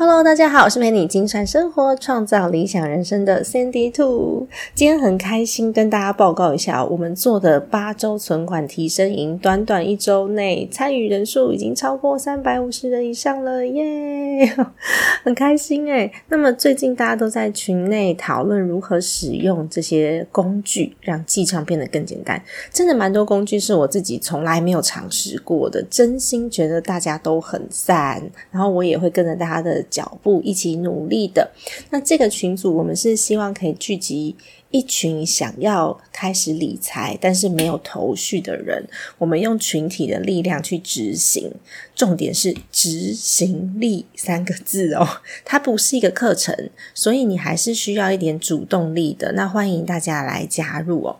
Hello，大家好，我是陪你精算生活、创造理想人生的 Sandy Two。今天很开心跟大家报告一下，我们做的八周存款提升营，短短一周内参与人数已经超过三百五十人以上了，耶！很开心诶那么最近大家都在群内讨论如何使用这些工具，让记账变得更简单。真的蛮多工具是我自己从来没有尝试过的，真心觉得大家都很赞，然后我也会跟着大家的。脚步一起努力的，那这个群组我们是希望可以聚集一群想要开始理财但是没有头绪的人，我们用群体的力量去执行，重点是执行力三个字哦，它不是一个课程，所以你还是需要一点主动力的。那欢迎大家来加入哦。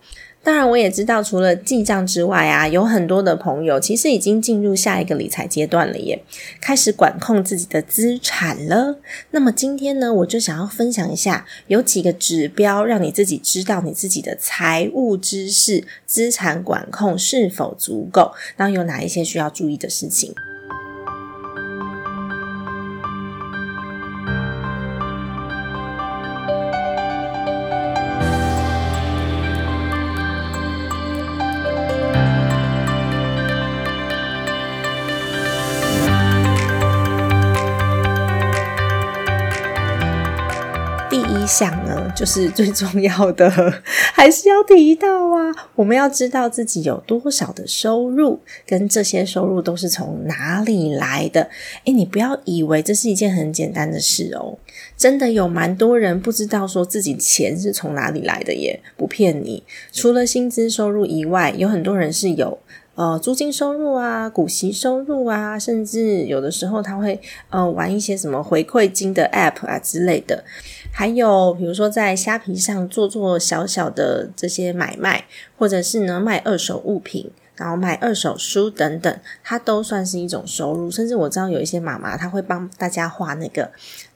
当然，我也知道，除了记账之外啊，有很多的朋友其实已经进入下一个理财阶段了，耶，开始管控自己的资产了。那么今天呢，我就想要分享一下，有几个指标，让你自己知道你自己的财务知识、资产管控是否足够，然后有哪一些需要注意的事情。想呢，就是最重要的，还是要提到啊。我们要知道自己有多少的收入，跟这些收入都是从哪里来的。诶，你不要以为这是一件很简单的事哦，真的有蛮多人不知道说自己钱是从哪里来的耶，不骗你。除了薪资收入以外，有很多人是有。呃，租金收入啊，股息收入啊，甚至有的时候他会呃玩一些什么回馈金的 App 啊之类的，还有比如说在虾皮上做做小小的这些买卖，或者是呢卖二手物品。然后卖二手书等等，它都算是一种收入。甚至我知道有一些妈妈，她会帮大家画那个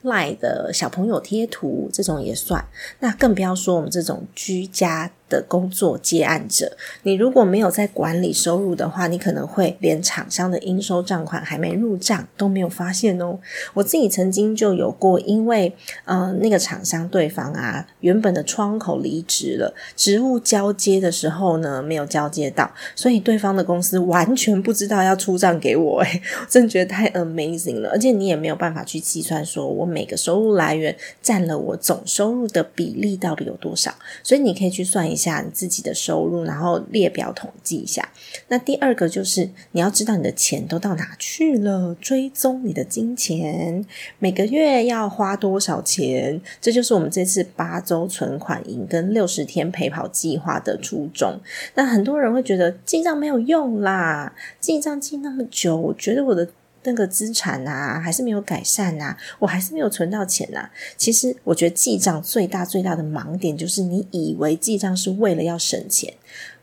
赖的小朋友贴图，这种也算。那更不要说我们这种居家的工作接案者，你如果没有在管理收入的话，你可能会连厂商的应收账款还没入账都没有发现哦。我自己曾经就有过，因为呃那个厂商对方啊，原本的窗口离职了，职务交接的时候呢没有交接到，所以对。方的公司完全不知道要出账给我，诶 真觉得太 amazing 了。而且你也没有办法去计算，说我每个收入来源占了我总收入的比例到底有多少。所以你可以去算一下下你自己的收入，然后列表统计一下。那第二个就是你要知道你的钱都到哪去了，追踪你的金钱，每个月要花多少钱。这就是我们这次八周存款营跟六十天陪跑计划的初衷。那很多人会觉得记账。没有用啦，记账记那么久，我觉得我的那个资产啊，还是没有改善啊，我还是没有存到钱啊。其实，我觉得记账最大最大的盲点就是，你以为记账是为了要省钱，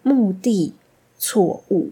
目的错误。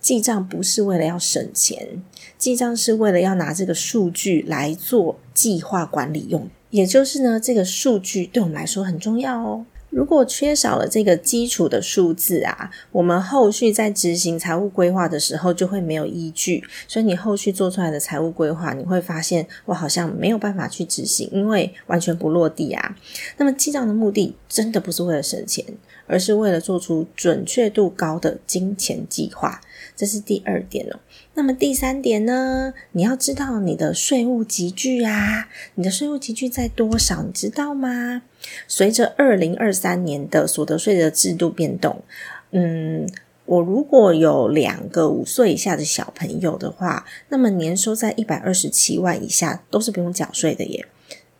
记账不是为了要省钱，记账是为了要拿这个数据来做计划管理用。也就是呢，这个数据对我们来说很重要哦。如果缺少了这个基础的数字啊，我们后续在执行财务规划的时候就会没有依据，所以你后续做出来的财务规划，你会发现我好像没有办法去执行，因为完全不落地啊。那么记账的目的真的不是为了省钱，而是为了做出准确度高的金钱计划，这是第二点哦。那么第三点呢？你要知道你的税务集聚啊，你的税务集聚在多少？你知道吗？随着二零二三年的所得税的制度变动，嗯，我如果有两个五岁以下的小朋友的话，那么年收在一百二十七万以下都是不用缴税的耶。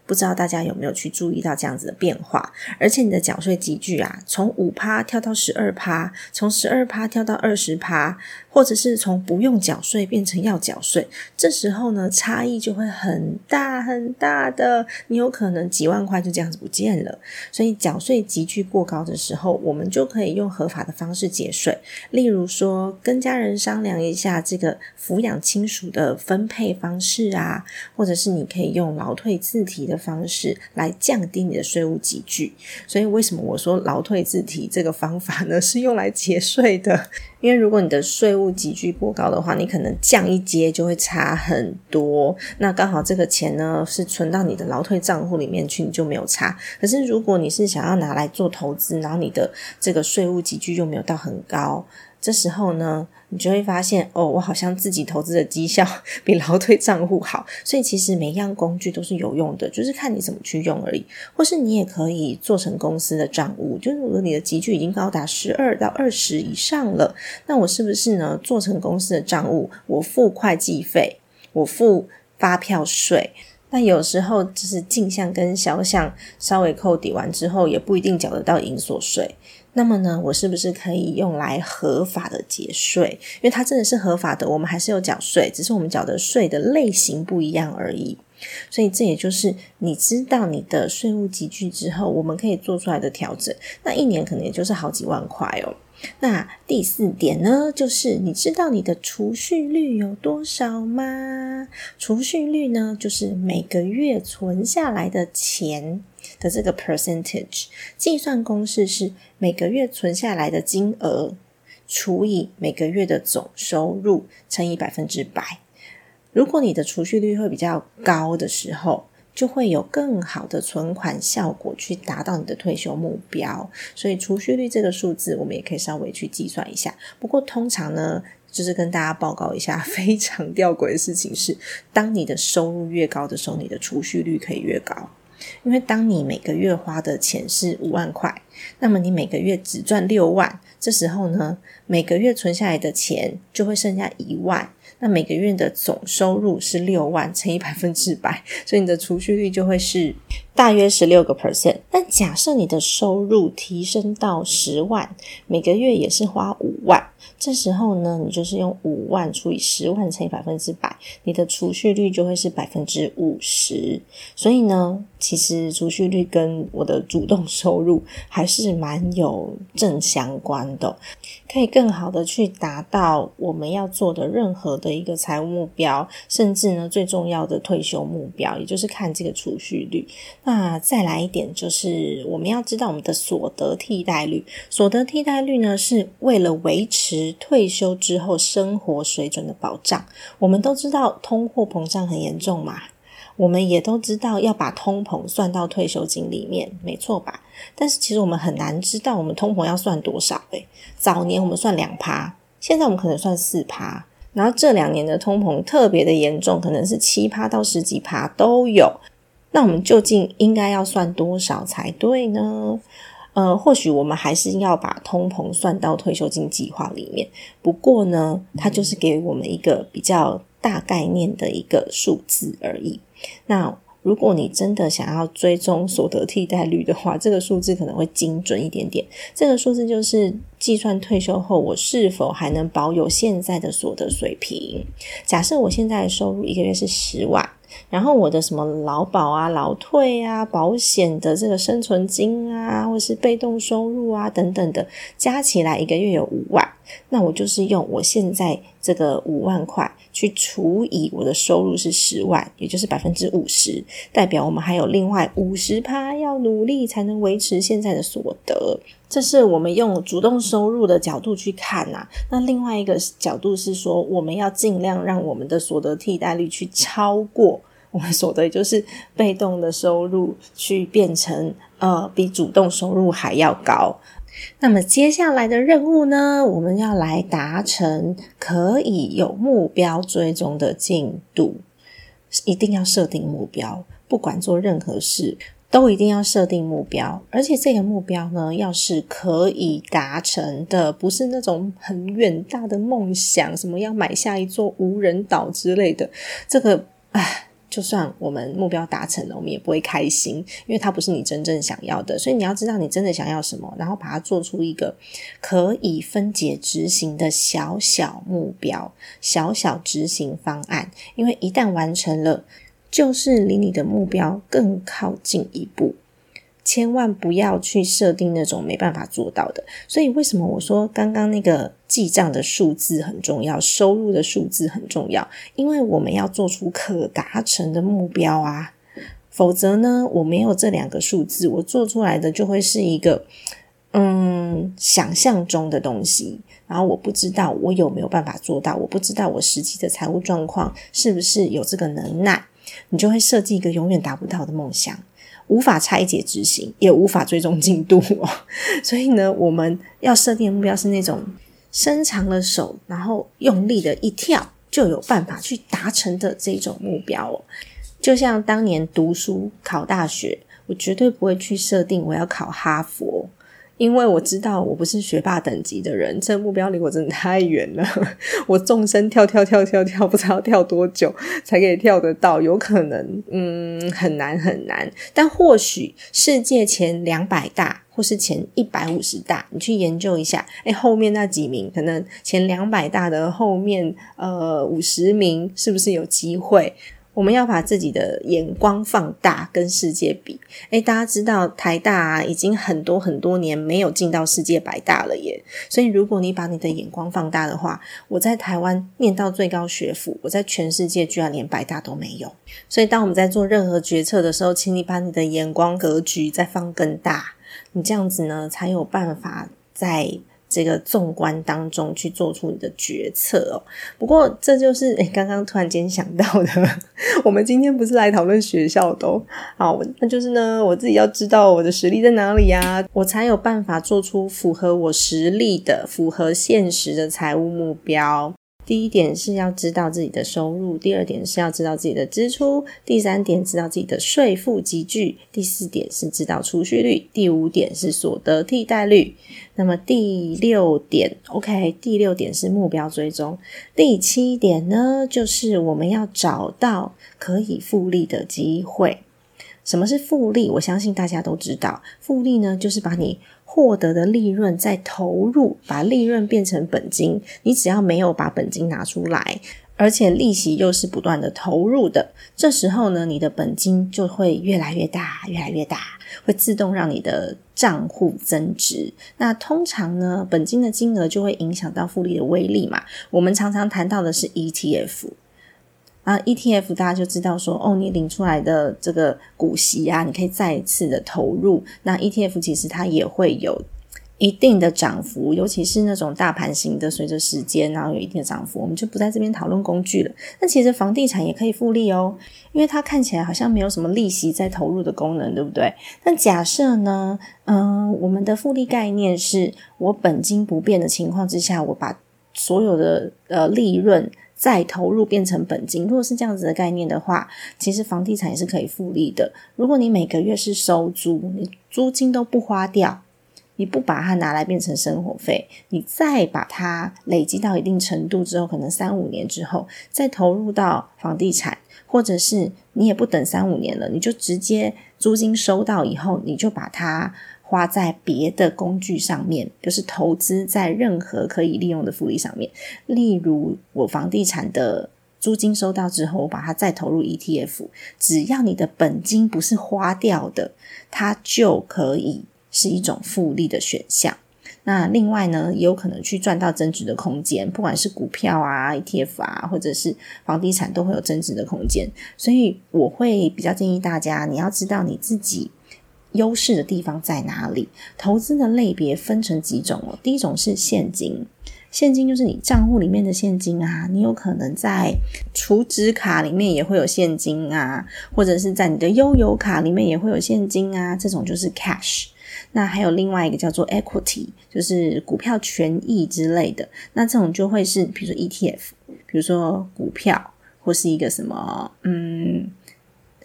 不知道大家有没有去注意到这样子的变化？而且你的缴税集聚啊，从五趴跳到十二趴，从十二趴跳到二十趴。或者是从不用缴税变成要缴税，这时候呢，差异就会很大很大的，你有可能几万块就这样子不见了。所以缴税急剧过高的时候，我们就可以用合法的方式节税，例如说跟家人商量一下这个抚养亲属的分配方式啊，或者是你可以用劳退自提的方式来降低你的税务急剧。所以为什么我说劳退自提这个方法呢？是用来节税的。因为如果你的税务急剧过高的话，你可能降一阶就会差很多。那刚好这个钱呢是存到你的劳退账户里面去，你就没有差。可是如果你是想要拿来做投资，然后你的这个税务急剧又没有到很高。这时候呢，你就会发现哦，我好像自己投资的绩效 比劳退账户好，所以其实每样工具都是有用的，就是看你怎么去用而已。或是你也可以做成公司的账务，就是如果你的集聚已经高达十二到二十以上了，那我是不是呢做成公司的账务？我付会计费，我付发票税，那有时候就是镜像跟肖像稍微扣抵完之后，也不一定缴得到营所税。那么呢，我是不是可以用来合法的节税？因为它真的是合法的，我们还是有缴税，只是我们缴的税的类型不一样而已。所以这也就是你知道你的税务集聚之后，我们可以做出来的调整。那一年可能也就是好几万块哦。那第四点呢，就是你知道你的储蓄率有多少吗？储蓄率呢，就是每个月存下来的钱。的这个 percentage 计算公式是每个月存下来的金额除以每个月的总收入乘以百分之百。如果你的储蓄率会比较高的时候，就会有更好的存款效果去达到你的退休目标。所以储蓄率这个数字，我们也可以稍微去计算一下。不过通常呢，就是跟大家报告一下 非常吊诡的事情是，当你的收入越高的时候，你的储蓄率可以越高。因为当你每个月花的钱是五万块，那么你每个月只赚六万，这时候呢，每个月存下来的钱就会剩下一万。那每个月的总收入是六万乘以百分之百，所以你的储蓄率就会是大约十六个 percent。但假设你的收入提升到十万，每个月也是花五万，这时候呢，你就是用五万除以十万乘以百分之百，你的储蓄率就会是百分之五十。所以呢，其实储蓄率跟我的主动收入还是蛮有正相关的，可以更好的去达到我们要做的任何的。一个财务目标，甚至呢最重要的退休目标，也就是看这个储蓄率。那再来一点，就是我们要知道我们的所得替代率。所得替代率呢，是为了维持退休之后生活水准的保障。我们都知道通货膨胀很严重嘛，我们也都知道要把通膨算到退休金里面，没错吧？但是其实我们很难知道我们通膨要算多少。诶，早年我们算两趴，现在我们可能算四趴。然后这两年的通膨特别的严重，可能是七趴到十几趴都有。那我们究竟应该要算多少才对呢？呃，或许我们还是要把通膨算到退休金计划里面。不过呢，它就是给我们一个比较大概念的一个数字而已。那如果你真的想要追踪所得替代率的话，这个数字可能会精准一点点。这个数字就是计算退休后我是否还能保有现在的所得水平。假设我现在的收入一个月是十万，然后我的什么劳保啊、劳退啊、保险的这个生存金啊，或是被动收入啊等等的，加起来一个月有五万，那我就是用我现在这个五万块。去除以我的收入是十万，也就是百分之五十，代表我们还有另外五十趴要努力才能维持现在的所得。这是我们用主动收入的角度去看呐。那另外一个角度是说，我们要尽量让我们的所得替代率去超过我们所得，也就是被动的收入去变成呃比主动收入还要高。那么接下来的任务呢？我们要来达成可以有目标追踪的进度，一定要设定目标。不管做任何事，都一定要设定目标。而且这个目标呢，要是可以达成的，不是那种很远大的梦想，什么要买下一座无人岛之类的。这个，唉。就算我们目标达成了，我们也不会开心，因为它不是你真正想要的。所以你要知道你真的想要什么，然后把它做出一个可以分解执行的小小目标、小小执行方案。因为一旦完成了，就是离你的目标更靠近一步。千万不要去设定那种没办法做到的。所以为什么我说刚刚那个记账的数字很重要，收入的数字很重要？因为我们要做出可达成的目标啊，否则呢，我没有这两个数字，我做出来的就会是一个嗯想象中的东西，然后我不知道我有没有办法做到，我不知道我实际的财务状况是不是有这个能耐，你就会设计一个永远达不到的梦想。无法拆解执行，也无法追踪进度哦。所以呢，我们要设定的目标是那种伸长了手，然后用力的一跳，就有办法去达成的这种目标哦。就像当年读书考大学，我绝对不会去设定我要考哈佛。因为我知道我不是学霸等级的人，这目标离我真的太远了。我纵身跳跳跳跳跳，不知道跳多久才可以跳得到，有可能嗯很难很难。但或许世界前两百大或是前一百五十大，你去研究一下，哎，后面那几名可能前两百大的后面呃五十名是不是有机会？我们要把自己的眼光放大，跟世界比。诶，大家知道台大已经很多很多年没有进到世界百大了耶。所以，如果你把你的眼光放大的话，我在台湾念到最高学府，我在全世界居然连百大都没有。所以，当我们在做任何决策的时候，请你把你的眼光格局再放更大，你这样子呢，才有办法在。这个纵观当中去做出你的决策哦。不过这就是 诶刚刚突然间想到的。我们今天不是来讨论学校的哦，好，那就是呢，我自己要知道我的实力在哪里呀，我才有办法做出符合我实力的、符合现实的财务目标。第一点是要知道自己的收入，第二点是要知道自己的支出，第三点知道自己的税负积聚，第四点是知道储蓄率，第五点是所得替代率。那么第六点，OK，第六点是目标追踪。第七点呢，就是我们要找到可以复利的机会。什么是复利？我相信大家都知道，复利呢就是把你。获得的利润再投入，把利润变成本金。你只要没有把本金拿出来，而且利息又是不断的投入的，这时候呢，你的本金就会越来越大，越来越大，会自动让你的账户增值。那通常呢，本金的金额就会影响到复利的威力嘛。我们常常谈到的是 ETF。啊，ETF 大家就知道说，哦，你领出来的这个股息啊，你可以再次的投入。那 ETF 其实它也会有一定的涨幅，尤其是那种大盘型的，随着时间然后有一定的涨幅，我们就不在这边讨论工具了。那其实房地产也可以复利哦，因为它看起来好像没有什么利息在投入的功能，对不对？那假设呢，嗯，我们的复利概念是我本金不变的情况之下，我把所有的呃利润。再投入变成本金，如果是这样子的概念的话，其实房地产也是可以复利的。如果你每个月是收租，你租金都不花掉，你不把它拿来变成生活费，你再把它累积到一定程度之后，可能三五年之后再投入到房地产，或者是你也不等三五年了，你就直接租金收到以后，你就把它。花在别的工具上面，就是投资在任何可以利用的复利上面。例如，我房地产的租金收到之后，我把它再投入 ETF，只要你的本金不是花掉的，它就可以是一种复利的选项。那另外呢，也有可能去赚到增值的空间，不管是股票啊、ETF 啊，或者是房地产，都会有增值的空间。所以，我会比较建议大家，你要知道你自己。优势的地方在哪里？投资的类别分成几种哦。第一种是现金，现金就是你账户里面的现金啊。你有可能在储值卡里面也会有现金啊，或者是在你的悠游卡里面也会有现金啊。这种就是 cash。那还有另外一个叫做 equity，就是股票权益之类的。那这种就会是比如说 ETF，比如说股票或是一个什么嗯。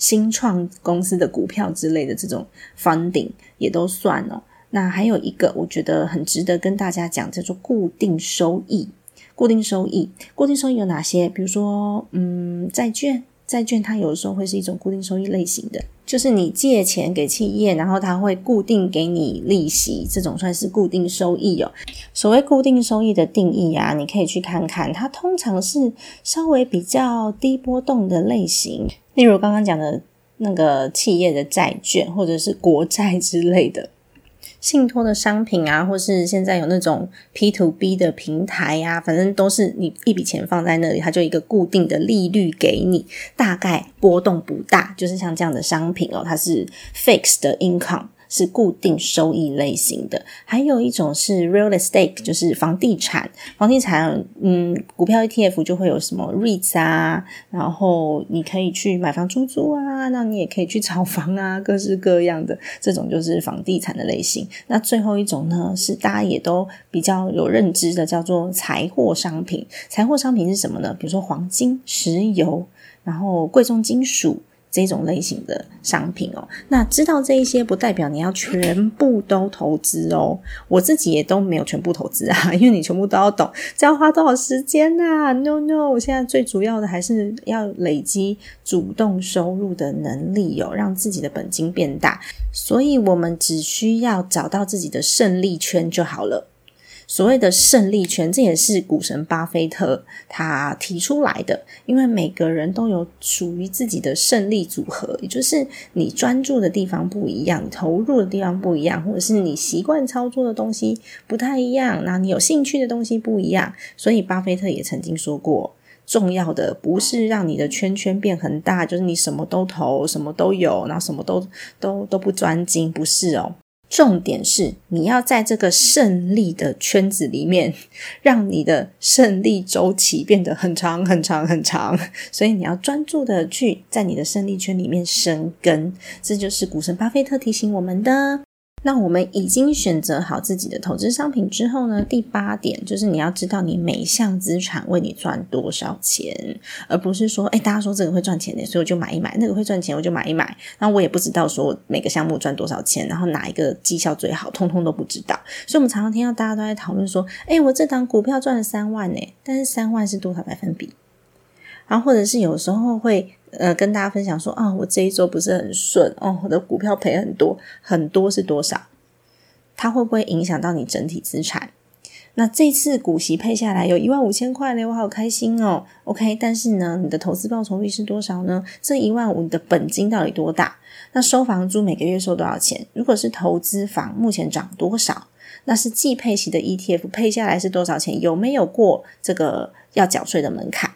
新创公司的股票之类的这种方顶也都算哦。那还有一个我觉得很值得跟大家讲，叫做固定收益。固定收益，固定收益有哪些？比如说，嗯，债券。债券它有的时候会是一种固定收益类型的，就是你借钱给企业，然后它会固定给你利息，这种算是固定收益哦。所谓固定收益的定义啊，你可以去看看，它通常是稍微比较低波动的类型，例如刚刚讲的那个企业的债券或者是国债之类的。信托的商品啊，或是现在有那种 P to B 的平台呀，反正都是你一笔钱放在那里，它就一个固定的利率给你，大概波动不大，就是像这样的商品哦，它是 fixed 的 income。是固定收益类型的，还有一种是 real estate，就是房地产。房地产，嗯，股票 ETF 就会有什么 REITs 啊，然后你可以去买房出租啊，那你也可以去炒房啊，各式各样的这种就是房地产的类型。那最后一种呢，是大家也都比较有认知的，叫做财货商品。财货商品是什么呢？比如说黄金、石油，然后贵重金属。这种类型的商品哦，那知道这一些不代表你要全部都投资哦。我自己也都没有全部投资啊，因为你全部都要懂，这要花多少时间呐？No No，我现在最主要的还是要累积主动收入的能力哦，让自己的本金变大。所以我们只需要找到自己的胜利圈就好了。所谓的胜利权，这也是股神巴菲特他提出来的。因为每个人都有属于自己的胜利组合，也就是你专注的地方不一样，投入的地方不一样，或者是你习惯操作的东西不太一样，那你有兴趣的东西不一样。所以巴菲特也曾经说过，重要的不是让你的圈圈变很大，就是你什么都投，什么都有，然后什么都都都不专精，不是哦。重点是你要在这个胜利的圈子里面，让你的胜利周期变得很长很长很长。所以你要专注的去在你的胜利圈里面生根，这就是股神巴菲特提醒我们的。那我们已经选择好自己的投资商品之后呢？第八点就是你要知道你每项资产为你赚多少钱，而不是说，哎，大家说这个会赚钱的，所以我就买一买；那个会赚钱，我就买一买。然后我也不知道说每个项目赚多少钱，然后哪一个绩效最好，通通都不知道。所以，我们常常听到大家都在讨论说，哎，我这档股票赚了三万呢，但是三万是多少百分比？然后或者是有时候会。呃，跟大家分享说啊，我这一周不是很顺哦，我的股票赔很多，很多是多少？它会不会影响到你整体资产？那这次股息配下来有一万五千块嘞，我好开心哦。OK，但是呢，你的投资报酬率是多少呢？这一万五的本金到底多大？那收房租每个月收多少钱？如果是投资房，目前涨多少？那是季配息的 ETF 配下来是多少钱？有没有过这个要缴税的门槛？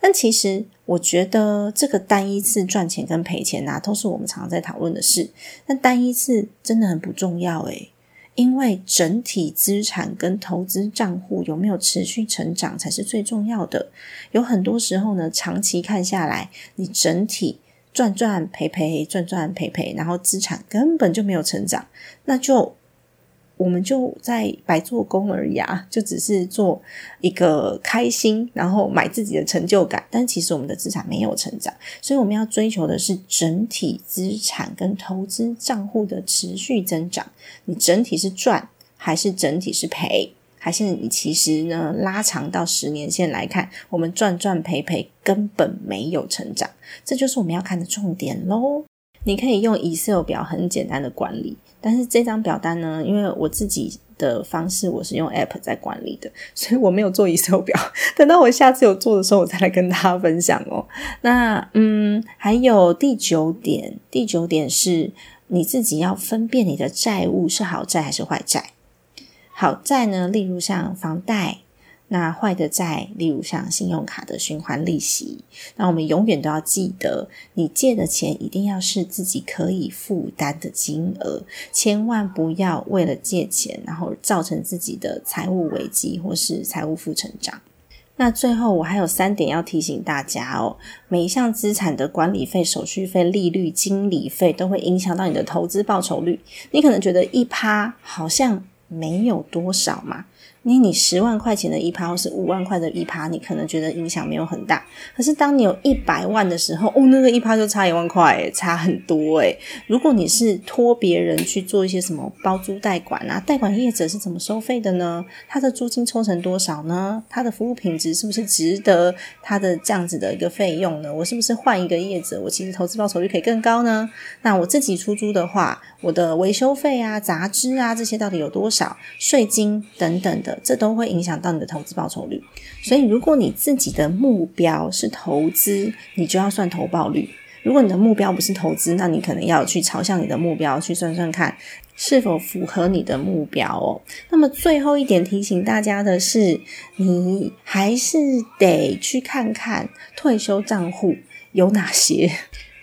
但其实，我觉得这个单一次赚钱跟赔钱呐，都是我们常常在讨论的事。但单一次真的很不重要诶，因为整体资产跟投资账户有没有持续成长才是最重要的。有很多时候呢，长期看下来，你整体赚赚赔赔，赚赚赔赔，然后资产根本就没有成长，那就。我们就在白做工而已啊，就只是做一个开心，然后买自己的成就感。但其实我们的资产没有成长，所以我们要追求的是整体资产跟投资账户的持续增长。你整体是赚，还是整体是赔？还是你其实呢拉长到十年线来看，我们赚赚赔赔根本没有成长，这就是我们要看的重点喽。你可以用 Excel 表很简单的管理。但是这张表单呢，因为我自己的方式，我是用 App 在管理的，所以我没有做 Excel 表。等到我下次有做的时候，我再来跟大家分享哦。那嗯，还有第九点，第九点是你自己要分辨你的债务是好债还是坏债。好债呢，例如像房贷。那坏的债，例如像信用卡的循环利息，那我们永远都要记得，你借的钱一定要是自己可以负担的金额，千万不要为了借钱，然后造成自己的财务危机或是财务负成长。那最后我还有三点要提醒大家哦，每一项资产的管理费、手续费、利率、经理费都会影响到你的投资报酬率。你可能觉得一趴好像没有多少嘛。你你十万块钱的一趴，或是五万块的一趴，你可能觉得影响没有很大。可是当你有一百万的时候，哦，那个一趴就差一万块，差很多诶。如果你是托别人去做一些什么包租代管啊，代管业者是怎么收费的呢？他的租金抽成多少呢？他的服务品质是不是值得他的这样子的一个费用呢？我是不是换一个业者，我其实投资报酬率可以更高呢？那我自己出租的话，我的维修费啊、杂支啊这些到底有多少？税金等等的，这都会影响到你的投资报酬率。所以，如果你自己的目标是投资，你就要算投报率。如果你的目标不是投资，那你可能要去朝向你的目标去算算看，是否符合你的目标哦。那么最后一点提醒大家的是，你还是得去看看退休账户有哪些。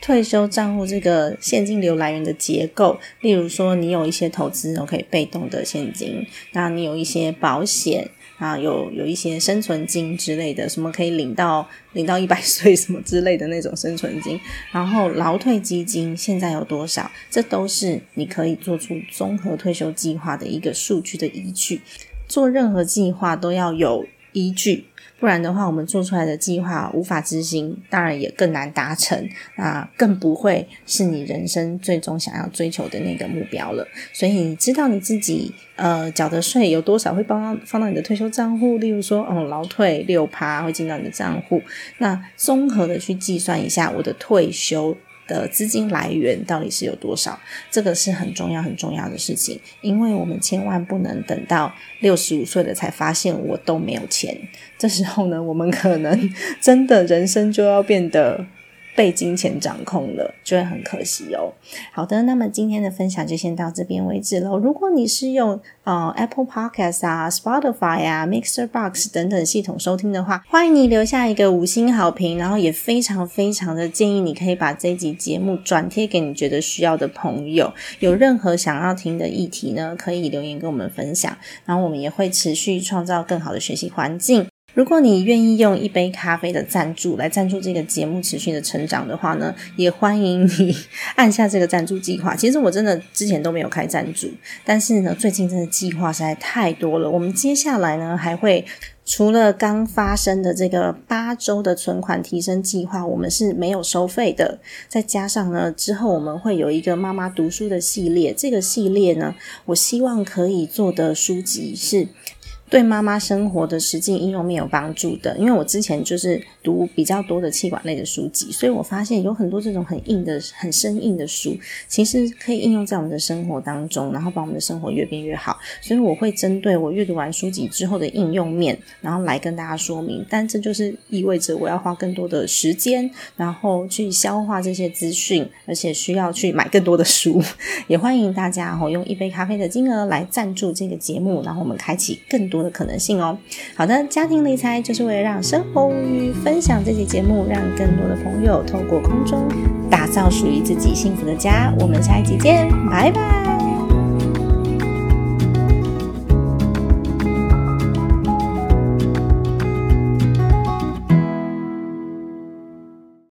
退休账户这个现金流来源的结构，例如说你有一些投资，可以被动的现金，那你有一些保险。啊，有有一些生存金之类的，什么可以领到领到一百岁什么之类的那种生存金，然后劳退基金现在有多少？这都是你可以做出综合退休计划的一个数据的依据。做任何计划都要有依据。不然的话，我们做出来的计划无法执行，当然也更难达成，那更不会是你人生最终想要追求的那个目标了。所以，你知道你自己呃缴的税有多少会帮放到你的退休账户？例如说，哦，劳退六趴会进到你的账户，那综合的去计算一下我的退休。呃资金来源到底是有多少？这个是很重要、很重要的事情，因为我们千万不能等到六十五岁了才发现我都没有钱。这时候呢，我们可能真的人生就要变得。被金钱掌控了，就会很可惜哦。好的，那么今天的分享就先到这边为止喽。如果你是用呃 Apple Podcast 啊、Spotify 啊、Mixer Box 等等系统收听的话，欢迎你留下一个五星好评，然后也非常非常的建议你可以把这集节目转贴给你觉得需要的朋友。有任何想要听的议题呢，可以留言跟我们分享，然后我们也会持续创造更好的学习环境。如果你愿意用一杯咖啡的赞助来赞助这个节目持续的成长的话呢，也欢迎你按下这个赞助计划。其实我真的之前都没有开赞助，但是呢，最近真的计划实在太多了。我们接下来呢，还会除了刚发生的这个八周的存款提升计划，我们是没有收费的。再加上呢，之后我们会有一个妈妈读书的系列，这个系列呢，我希望可以做的书籍是。对妈妈生活的实际应用面有帮助的，因为我之前就是读比较多的气管类的书籍，所以我发现有很多这种很硬的、很生硬的书，其实可以应用在我们的生活当中，然后把我们的生活越变越好。所以我会针对我阅读完书籍之后的应用面，然后来跟大家说明。但这就是意味着我要花更多的时间，然后去消化这些资讯，而且需要去买更多的书。也欢迎大家哦，用一杯咖啡的金额来赞助这个节目，然后我们开启更多。的可能性哦。好的，家庭理财就是为了让生活无虞。分享这期节目，让更多的朋友透过空中打造属于自己幸福的家。我们下一集见，拜拜。